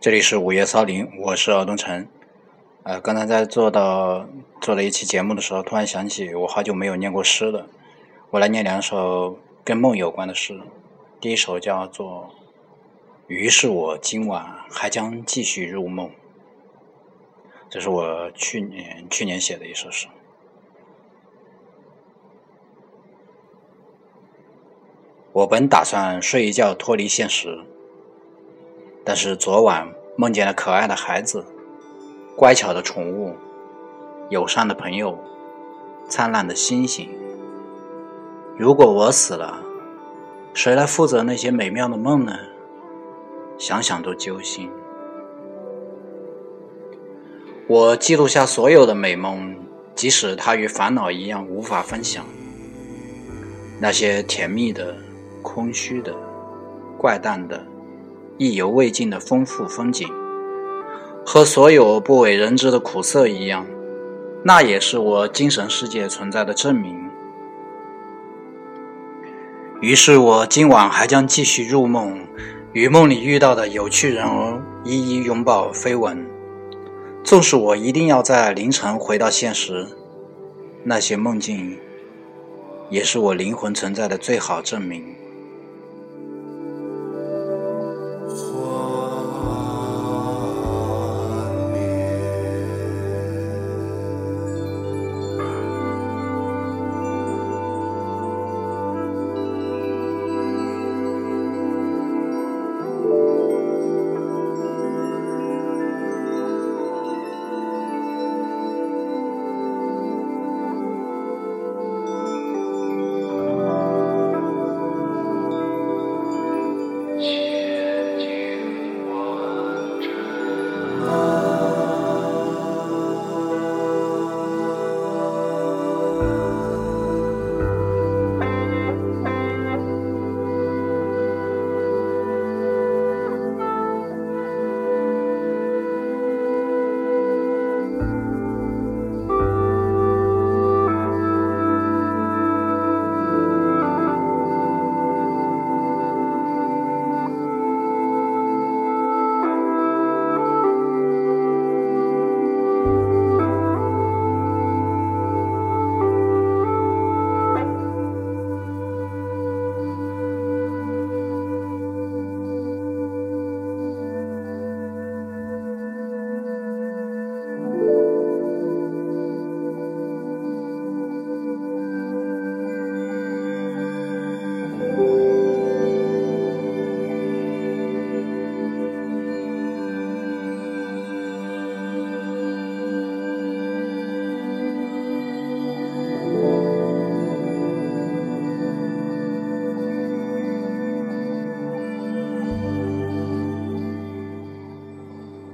这里是午夜骚灵，我是敖东城。呃，刚才在做到做了一期节目的时候，突然想起我好久没有念过诗了。我来念两首跟梦有关的诗。第一首叫做《于是我今晚还将继续入梦》，这是我去年去年写的一首诗。我本打算睡一觉脱离现实。但是昨晚梦见了可爱的孩子、乖巧的宠物、友善的朋友、灿烂的星星。如果我死了，谁来负责那些美妙的梦呢？想想都揪心。我记录下所有的美梦，即使它与烦恼一样无法分享。那些甜蜜的、空虚的、怪诞的。意犹未尽的丰富风景，和所有不为人知的苦涩一样，那也是我精神世界存在的证明。于是我今晚还将继续入梦，与梦里遇到的有趣人儿一一拥抱飞吻。纵使我一定要在凌晨回到现实，那些梦境也是我灵魂存在的最好证明。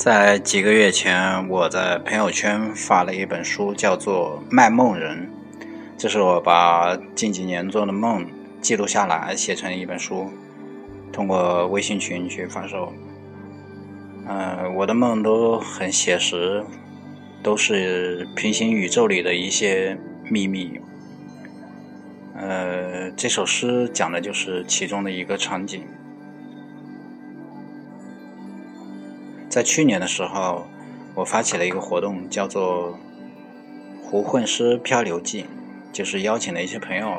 在几个月前，我在朋友圈发了一本书，叫做《卖梦人》。这是我把近几年做的梦记录下来，写成一本书，通过微信群去发售。嗯，我的梦都很写实，都是平行宇宙里的一些秘密。呃，这首诗讲的就是其中的一个场景。在去年的时候，我发起了一个活动，叫做“胡混诗漂流记”，就是邀请了一些朋友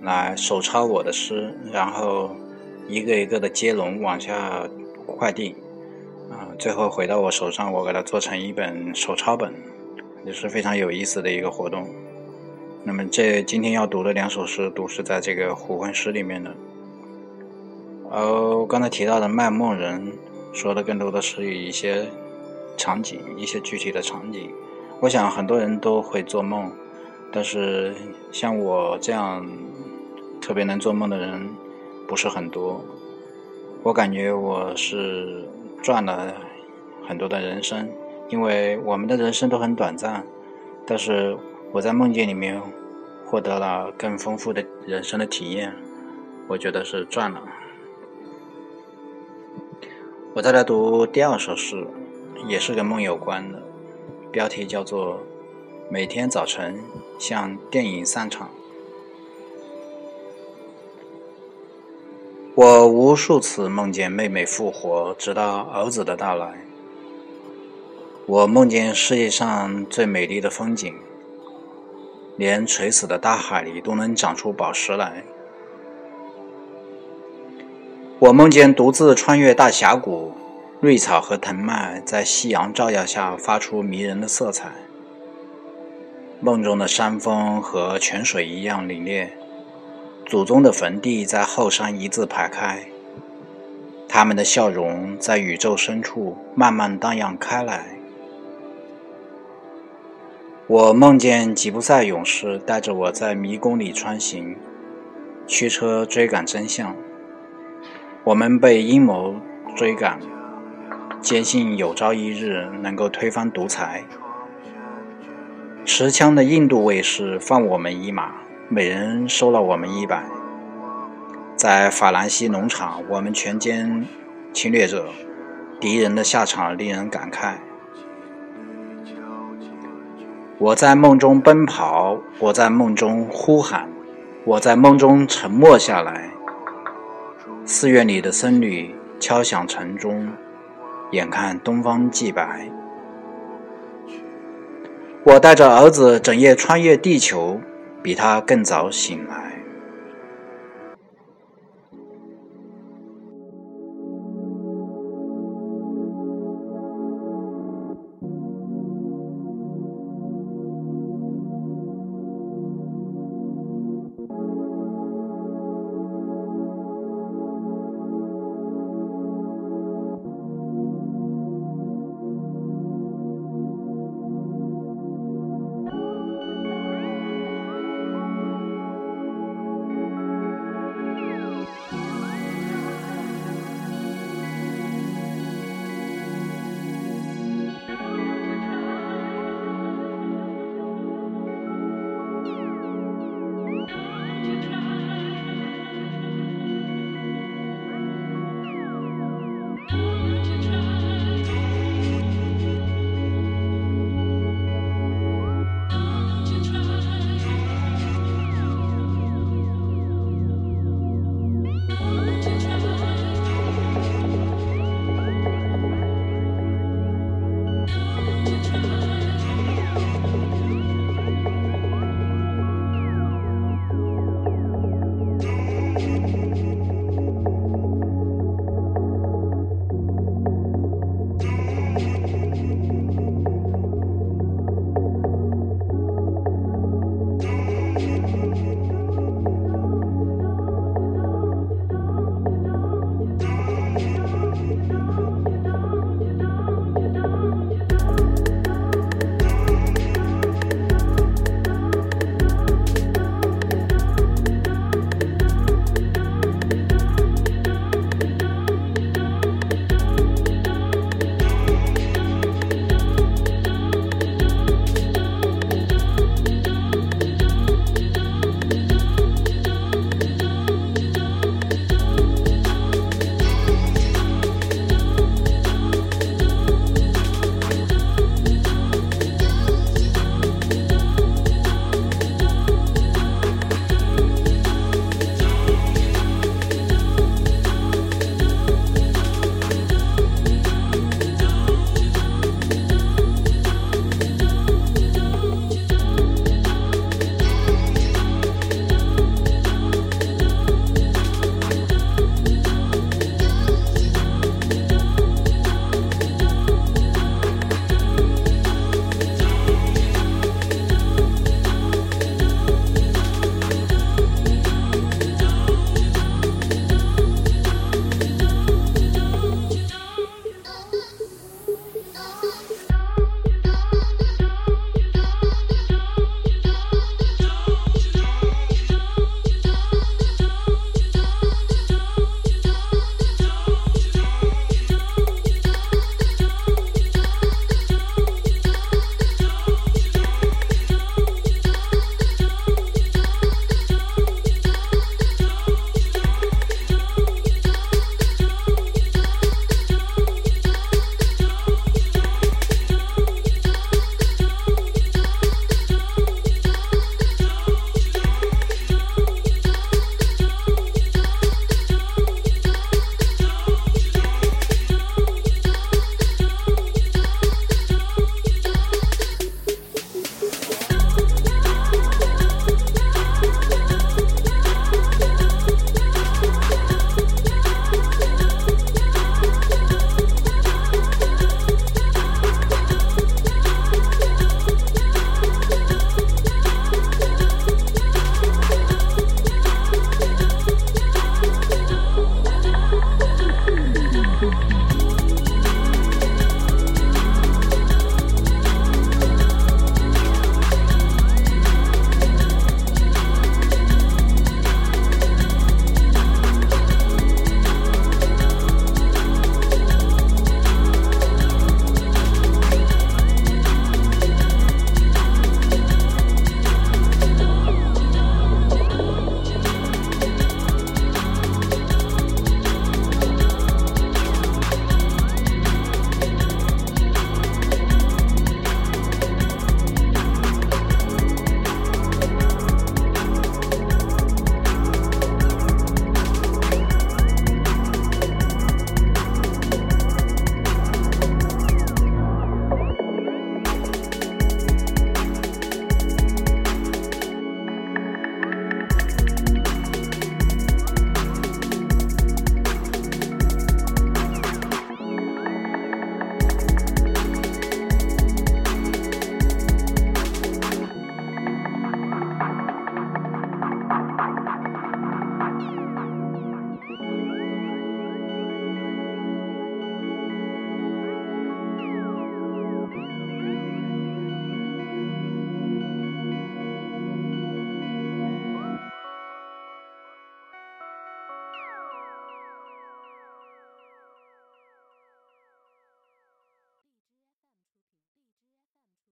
来手抄我的诗，然后一个一个的接龙往下快递，啊，最后回到我手上，我给它做成一本手抄本，也是非常有意思的一个活动。那么这今天要读的两首诗都是在这个胡混诗里面的。哦，刚才提到的卖梦人。说的更多的是一些场景，一些具体的场景。我想很多人都会做梦，但是像我这样特别能做梦的人不是很多。我感觉我是赚了很多的人生，因为我们的人生都很短暂。但是我在梦境里面获得了更丰富的人生的体验，我觉得是赚了。我再来读第二首诗，也是跟梦有关的，标题叫做《每天早晨像电影散场》。我无数次梦见妹妹复活，直到儿子的到来。我梦见世界上最美丽的风景，连垂死的大海里都能长出宝石来。我梦见独自穿越大峡谷，瑞草和藤蔓在夕阳照耀下发出迷人的色彩。梦中的山峰和泉水一样凛冽。祖宗的坟地在后山一字排开，他们的笑容在宇宙深处慢慢荡漾开来。我梦见吉普赛勇士带着我在迷宫里穿行，驱车追赶真相。我们被阴谋追赶，坚信有朝一日能够推翻独裁。持枪的印度卫士放我们一马。每人收了我们一百，在法兰西农场，我们全歼侵略者，敌人的下场令人感慨。我在梦中奔跑，我在梦中呼喊，我在梦中沉默下来。寺院里的僧侣敲响晨钟，眼看东方既白。我带着儿子整夜穿越地球。比他更早醒来。